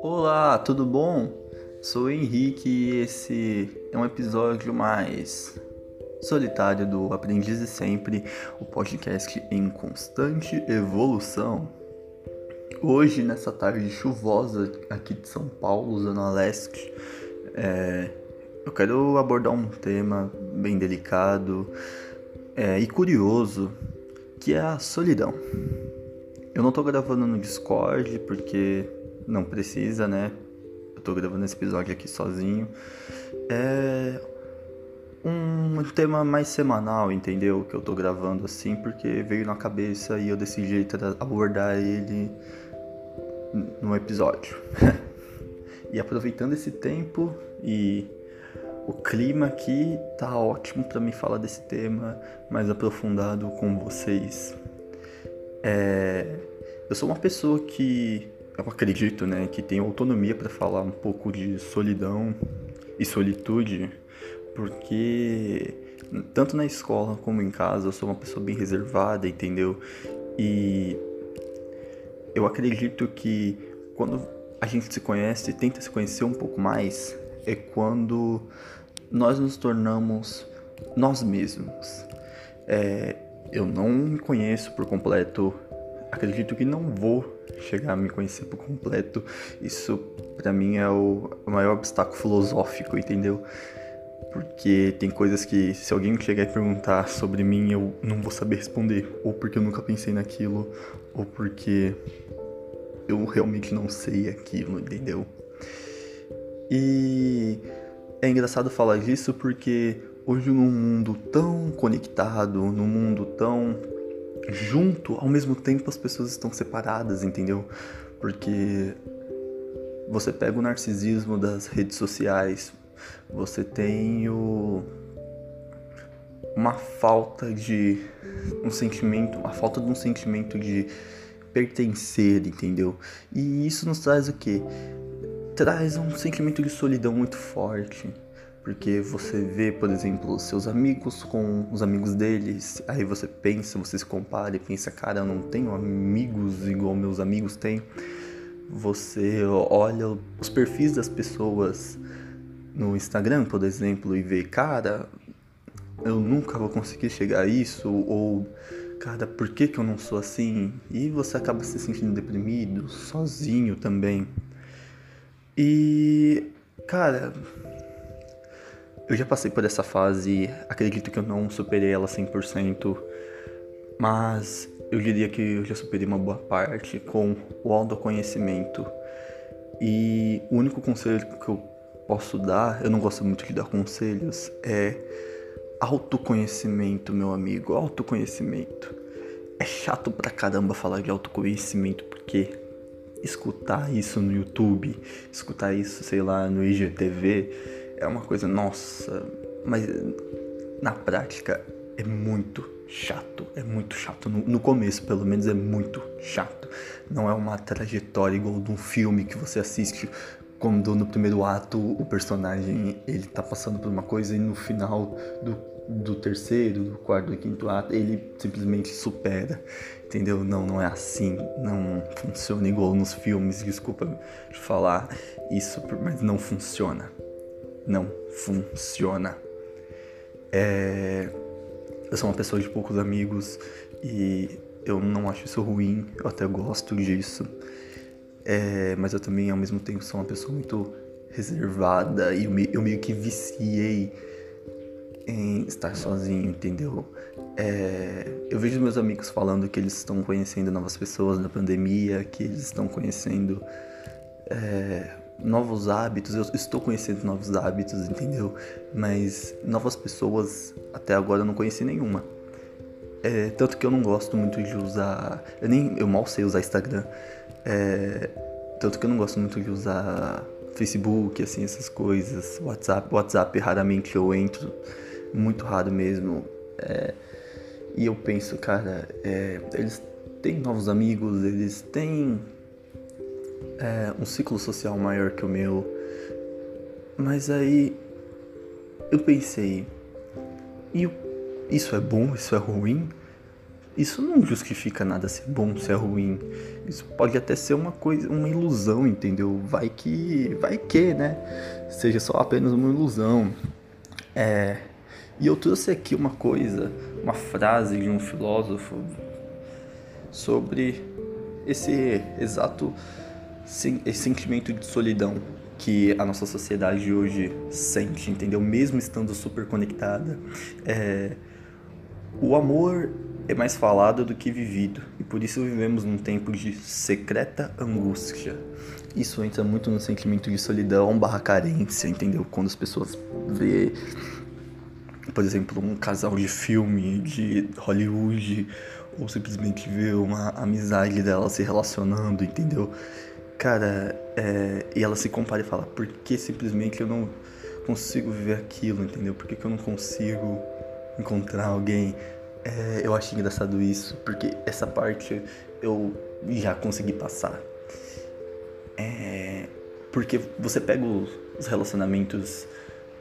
Olá, tudo bom? Sou Henrique e esse é um episódio mais solitário do Aprendiz de Sempre, o podcast em constante evolução. Hoje, nessa tarde chuvosa aqui de São Paulo, Zona Leste, é, eu quero abordar um tema bem delicado é, e curioso, que é a solidão. Eu não tô gravando no Discord porque não precisa, né? Eu tô gravando esse episódio aqui sozinho. É um tema mais semanal, entendeu? Que eu tô gravando assim porque veio na cabeça e eu decidi abordar ele no episódio. e aproveitando esse tempo e o clima aqui tá ótimo para me falar desse tema mais aprofundado com vocês. É, eu sou uma pessoa que eu acredito, né, que tem autonomia para falar um pouco de solidão e solitude, porque tanto na escola como em casa eu sou uma pessoa bem reservada, entendeu? E eu acredito que quando a gente se conhece, tenta se conhecer um pouco mais, é quando nós nos tornamos nós mesmos. É, eu não me conheço por completo, acredito que não vou chegar a me conhecer por completo. Isso para mim é o maior obstáculo filosófico, entendeu? Porque tem coisas que se alguém chegar e perguntar sobre mim, eu não vou saber responder, ou porque eu nunca pensei naquilo, ou porque eu realmente não sei aquilo, entendeu? E é engraçado falar disso porque hoje num mundo tão conectado, num mundo tão junto, ao mesmo tempo as pessoas estão separadas, entendeu? Porque você pega o narcisismo das redes sociais, você tem o uma falta de um sentimento, a falta de um sentimento de pertencer, entendeu? E isso nos traz o quê? Traz um sentimento de solidão muito forte. Porque você vê, por exemplo, seus amigos com os amigos deles, aí você pensa, você se compara e pensa, cara, eu não tenho amigos igual meus amigos têm. Você olha os perfis das pessoas no Instagram, por exemplo, e vê, cara, eu nunca vou conseguir chegar a isso, ou cara, por que, que eu não sou assim? E você acaba se sentindo deprimido, sozinho também. E, cara, eu já passei por essa fase, acredito que eu não superei ela 100%, mas eu diria que eu já superei uma boa parte com o autoconhecimento. E o único conselho que eu posso dar, eu não gosto muito de dar conselhos, é autoconhecimento, meu amigo, autoconhecimento. É chato pra caramba falar de autoconhecimento porque escutar isso no YouTube, escutar isso, sei lá, no IGTV, é uma coisa, nossa, mas na prática é muito chato, é muito chato. No, no, começo, pelo menos, é muito chato. Não é uma trajetória igual de um filme que você assiste quando no primeiro ato o personagem ele tá passando por uma coisa e no final do do terceiro, do quarto, do quinto ato, ele simplesmente supera, entendeu? Não, não é assim, não funciona igual nos filmes, desculpa de falar isso, mas não funciona. Não funciona. É... Eu sou uma pessoa de poucos amigos e eu não acho isso ruim, eu até gosto disso. É... Mas eu também, ao mesmo tempo, sou uma pessoa muito reservada e eu, me, eu meio que viciei em estar sozinho, entendeu? É, eu vejo meus amigos falando que eles estão conhecendo novas pessoas na pandemia, que eles estão conhecendo é, novos hábitos. Eu estou conhecendo novos hábitos, entendeu? Mas novas pessoas, até agora eu não conheci nenhuma. É, tanto que eu não gosto muito de usar. Eu, nem, eu mal sei usar Instagram. É, tanto que eu não gosto muito de usar Facebook, assim, essas coisas. WhatsApp, WhatsApp raramente eu entro muito raro mesmo. É, e eu penso, cara, é, eles têm novos amigos, eles têm é, um ciclo social maior que o meu. Mas aí eu pensei, e isso é bom, isso é ruim? isso não justifica nada ser bom, ser ruim. Isso pode até ser uma coisa, uma ilusão, entendeu? Vai que, vai que, né? Seja só apenas uma ilusão. É, e eu trouxe aqui uma coisa, uma frase de um filósofo sobre esse exato sentimento de solidão que a nossa sociedade hoje sente, entendeu? Mesmo estando super conectada. É, o amor é mais falado do que vivido, e por isso vivemos num tempo de secreta angústia. Isso entra muito no sentimento de solidão barra carência, entendeu? Quando as pessoas vê, por exemplo, um casal de filme de Hollywood, ou simplesmente vê uma amizade dela se relacionando, entendeu? Cara, é, e ela se compara e fala, por que simplesmente eu não consigo viver aquilo, entendeu? Por que, que eu não consigo encontrar alguém? É, eu acho engraçado isso, porque essa parte eu já consegui passar. É, porque você pega os relacionamentos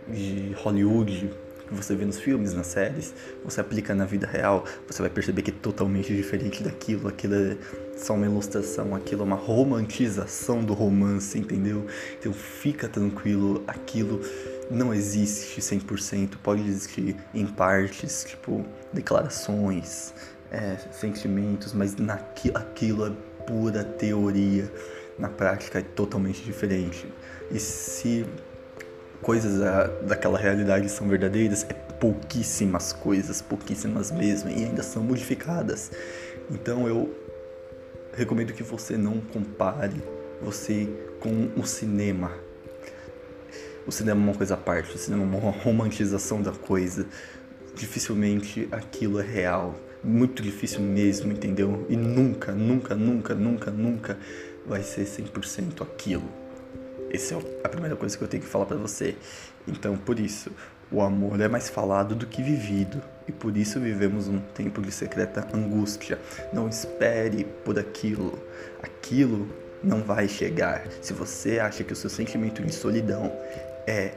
de Hollywood, que você vê nos filmes, nas séries, você aplica na vida real, você vai perceber que é totalmente diferente daquilo, aquilo é só uma ilustração, aquilo é uma romantização do romance, entendeu? Então fica tranquilo, aquilo não existe 100%, pode existir em partes, tipo declarações, é, sentimentos, mas naquilo, aquilo é pura teoria. Na prática é totalmente diferente. E se coisas da, daquela realidade são verdadeiras, é pouquíssimas coisas, pouquíssimas mesmo, e ainda são modificadas. Então eu recomendo que você não compare você com o cinema o cinema é uma coisa à parte, o cinema é uma romantização da coisa. Dificilmente aquilo é real. Muito difícil mesmo, entendeu? E nunca, nunca, nunca, nunca, nunca vai ser 100% aquilo. Essa é a primeira coisa que eu tenho que falar para você. Então, por isso, o amor é mais falado do que vivido. E por isso vivemos um tempo de secreta angústia. Não espere por aquilo. Aquilo não vai chegar. Se você acha que o seu sentimento de solidão é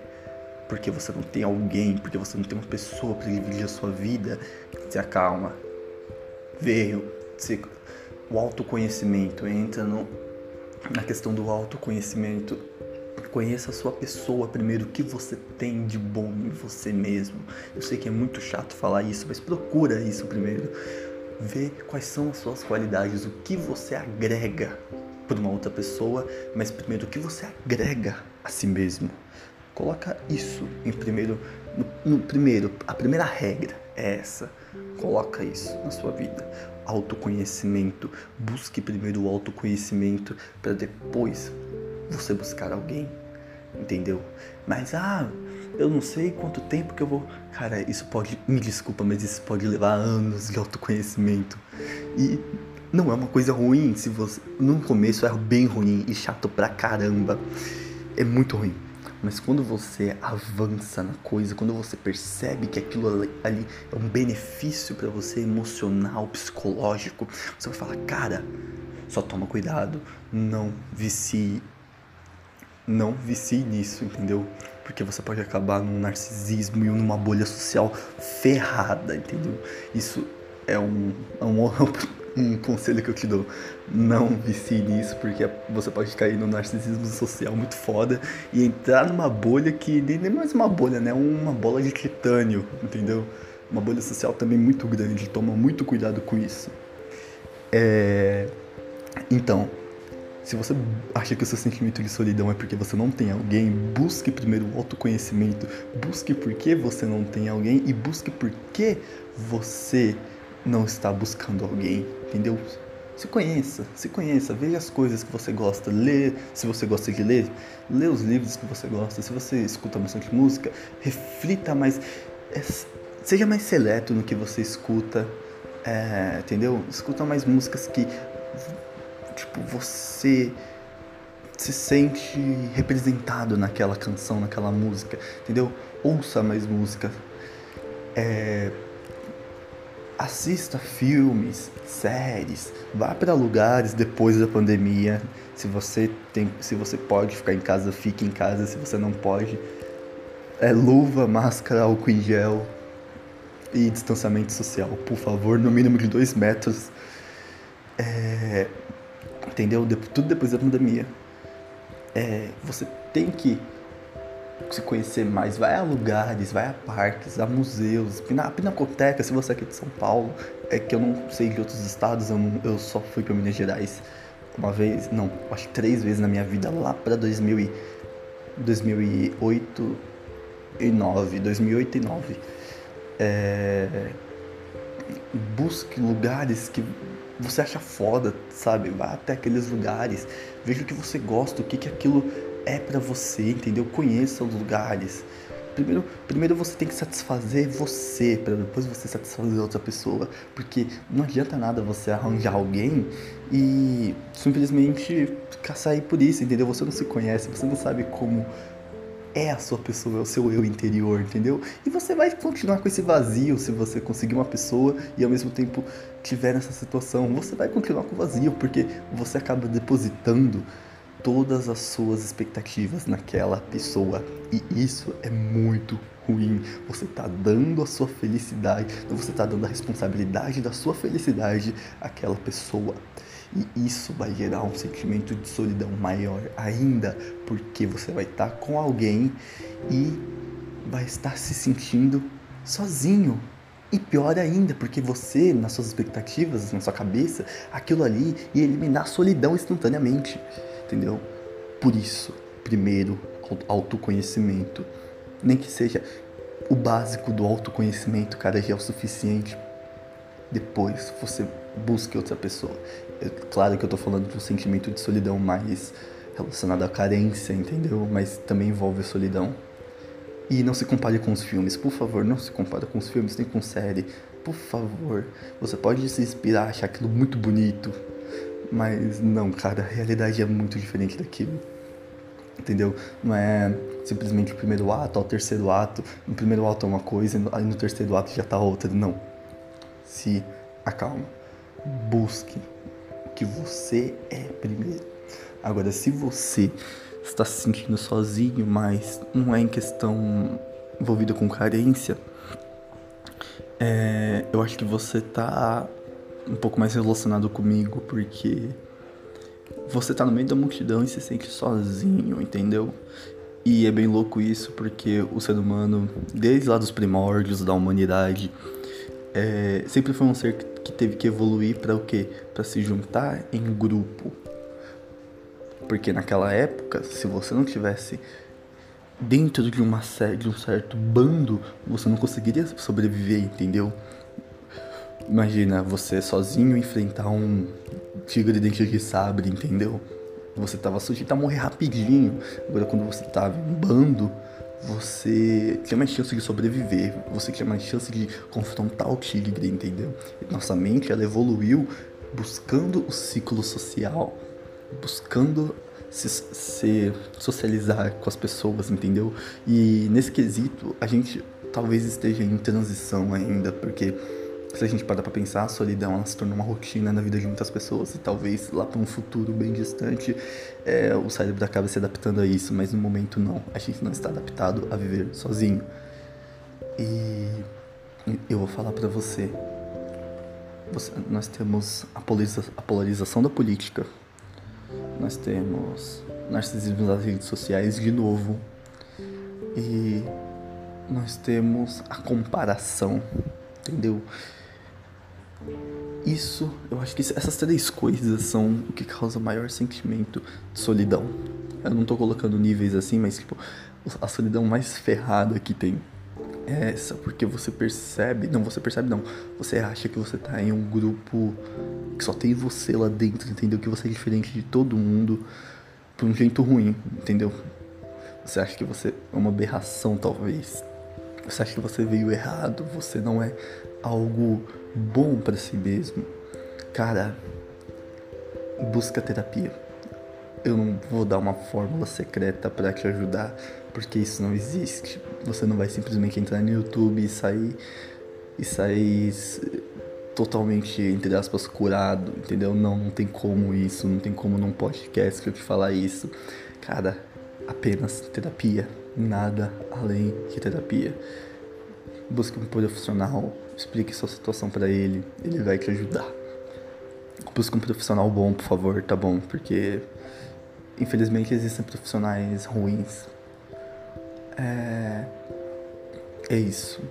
porque você não tem alguém, porque você não tem uma pessoa para dividir a sua vida, se acalma. Veio se, o autoconhecimento, entra no, na questão do autoconhecimento. Conheça a sua pessoa primeiro, o que você tem de bom em você mesmo. Eu sei que é muito chato falar isso, mas procura isso primeiro. Vê quais são as suas qualidades, o que você agrega para uma outra pessoa, mas primeiro o que você agrega a si mesmo. Coloca isso em primeiro, no, no primeiro, a primeira regra é essa. Coloca isso na sua vida. Autoconhecimento. Busque primeiro o autoconhecimento para depois você buscar alguém. Entendeu? Mas ah, eu não sei quanto tempo que eu vou. Cara, isso pode. Me desculpa, mas isso pode levar anos de autoconhecimento. E não é uma coisa ruim se você. No começo é bem ruim e chato pra caramba. É muito ruim. Mas quando você avança na coisa, quando você percebe que aquilo ali é um benefício para você emocional, psicológico, você vai falar, cara, só toma cuidado, não vicie, não vicie nisso, entendeu? Porque você pode acabar num narcisismo e numa bolha social ferrada, entendeu? Isso é um, é um um conselho que eu te dou. Não vicie nisso, porque você pode cair no narcisismo social muito foda e entrar numa bolha que nem, nem mais uma bolha, né? Uma bola de titânio, entendeu? Uma bolha social também muito grande. Toma muito cuidado com isso. É... Então, se você acha que o seu sentimento de solidão é porque você não tem alguém, busque primeiro o autoconhecimento, busque por que você não tem alguém e busque por que você não está buscando alguém, entendeu? Se conheça, se conheça, veja as coisas que você gosta, lê, se você gosta de ler, lê os livros que você gosta, se você escuta bastante música, reflita mais, é, seja mais seleto no que você escuta, é, entendeu? Escuta mais músicas que, tipo, você se sente representado naquela canção, naquela música, entendeu? Ouça mais música, é, assista filmes, séries, vá para lugares depois da pandemia. Se você tem, se você pode ficar em casa, fique em casa. Se você não pode, é luva, máscara, álcool em gel. e distanciamento social, por favor, no mínimo de dois metros. É, entendeu? Tudo depois da pandemia. É, você tem que se conhecer mais, vai a lugares, vai a parques, a museus, na Pinacoteca, se você é aqui de São Paulo, é que eu não sei de outros estados, eu, não, eu só fui para Minas Gerais uma vez, não, acho que três vezes na minha vida, lá para 2000 2008 e 9, 2008 e 9. É, busque lugares que você acha foda, sabe? Vá até aqueles lugares, veja o que você gosta, o que, que aquilo é para você, entendeu? Conheça os lugares. Primeiro, primeiro você tem que satisfazer você, para depois você satisfazer outra pessoa. Porque não adianta nada você arranjar alguém e simplesmente sair por isso, entendeu? Você não se conhece, você não sabe como é a sua pessoa, é o seu eu interior, entendeu? E você vai continuar com esse vazio se você conseguir uma pessoa e ao mesmo tempo tiver nessa situação. Você vai continuar com o vazio porque você acaba depositando todas as suas expectativas naquela pessoa. E isso é muito ruim. Você está dando a sua felicidade, você está dando a responsabilidade da sua felicidade àquela pessoa. E isso vai gerar um sentimento de solidão maior ainda, porque você vai estar tá com alguém e vai estar se sentindo sozinho. E pior ainda, porque você, nas suas expectativas, na sua cabeça, aquilo ali ia eliminar a solidão instantaneamente entendeu? Por isso, primeiro, autoconhecimento. Nem que seja o básico do autoconhecimento, cara, já é o suficiente. Depois você busque outra pessoa. É claro que eu tô falando de um sentimento de solidão mais relacionado à carência, entendeu? Mas também envolve solidão. E não se compare com os filmes, por favor, não se compare com os filmes, nem com série. Por favor, você pode se inspirar, achar aquilo muito bonito, mas não, cara, a realidade é muito diferente daquilo. Entendeu? Não é simplesmente o primeiro ato ao terceiro ato. No primeiro ato é uma coisa, aí no terceiro ato já tá outra. Não. Se acalma. Busque que você é primeiro. Agora, se você está se sentindo sozinho, mas não é em questão envolvida com carência, é, eu acho que você está um pouco mais relacionado comigo, porque você tá no meio da multidão e se sente sozinho, entendeu? E é bem louco isso, porque o ser humano, desde lá dos primórdios da humanidade, é, sempre foi um ser que teve que evoluir para o quê? Para se juntar em grupo. Porque naquela época, se você não tivesse dentro de uma de um certo bando, você não conseguiria sobreviver, entendeu? Imagina você sozinho enfrentar um tigre de dente de sabre, entendeu? Você tava sujeito a morrer rapidinho. Agora, quando você tava em bando, você tinha mais chance de sobreviver. Você tinha mais chance de confrontar o tigre, entendeu? Nossa mente, ela evoluiu buscando o ciclo social, buscando se, se socializar com as pessoas, entendeu? E nesse quesito, a gente talvez esteja em transição ainda, porque se a gente parar pra pensar, a solidão ela se tornou uma rotina na vida de muitas pessoas e talvez lá para um futuro bem distante é, o cérebro acabe se adaptando a isso, mas no momento não. A gente não está adaptado a viver sozinho. E eu vou falar para você, você, nós temos a, polariza, a polarização da política, nós temos narcisismo das redes sociais de novo e nós temos a comparação, entendeu? Isso, eu acho que essas três coisas são o que causa maior sentimento de solidão. Eu não tô colocando níveis assim, mas tipo, a solidão mais ferrada que tem é essa, porque você percebe, não, você percebe não, você acha que você tá em um grupo que só tem você lá dentro, entendeu? Que você é diferente de todo mundo por um jeito ruim, entendeu? Você acha que você é uma aberração, talvez. Você acha que você veio errado, você não é algo bom para si mesmo, cara, busca terapia. Eu não vou dar uma fórmula secreta para te ajudar, porque isso não existe. Você não vai simplesmente entrar no YouTube e sair e sair totalmente, entre aspas, curado, entendeu? Não, não tem como isso, não tem como num podcast que eu te falar isso. Cara, apenas terapia, nada além de terapia. Busque um profissional explique sua situação para ele, ele vai te ajudar. Busque um profissional bom, por favor, tá bom? Porque infelizmente existem profissionais ruins. É, é isso.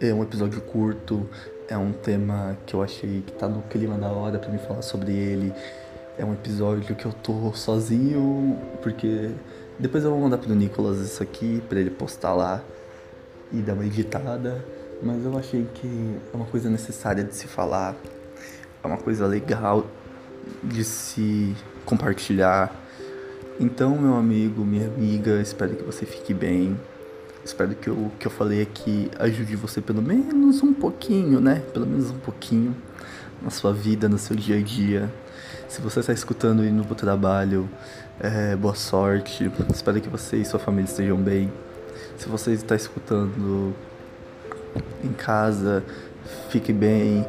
É um episódio curto, é um tema que eu achei que tá no clima da hora para me falar sobre ele. É um episódio que eu tô sozinho, porque depois eu vou mandar pro Nicolas isso aqui para ele postar lá e dar uma editada, mas eu achei que é uma coisa necessária de se falar, é uma coisa legal de se compartilhar. Então, meu amigo, minha amiga, espero que você fique bem. Espero que o que eu falei aqui ajude você pelo menos um pouquinho, né? Pelo menos um pouquinho na sua vida, no seu dia a dia. Se você está escutando indo pro trabalho, é, boa sorte. Espero que você e sua família estejam bem. Se você está escutando em casa, fique bem.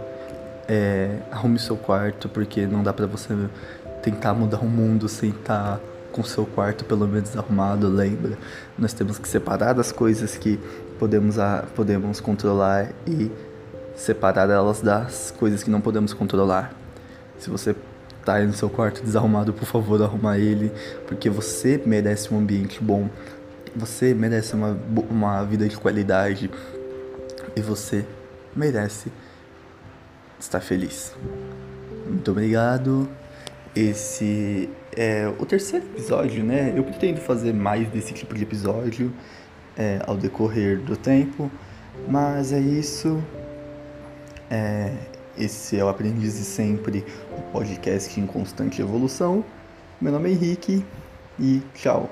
É, arrume seu quarto, porque não dá pra você tentar mudar o mundo sem estar tá com seu quarto pelo menos arrumado, lembra? Nós temos que separar as coisas que podemos, podemos controlar e separar elas das coisas que não podemos controlar. Se você tá aí no seu quarto desarrumado, por favor, arruma ele, porque você merece um ambiente bom, você merece uma, uma vida de qualidade e você merece estar feliz. Muito obrigado. Esse é o terceiro episódio, né? Eu pretendo fazer mais desse tipo de episódio é, ao decorrer do tempo, mas é isso. É, esse é o Aprendiz de Sempre, o podcast em constante evolução. Meu nome é Henrique e tchau.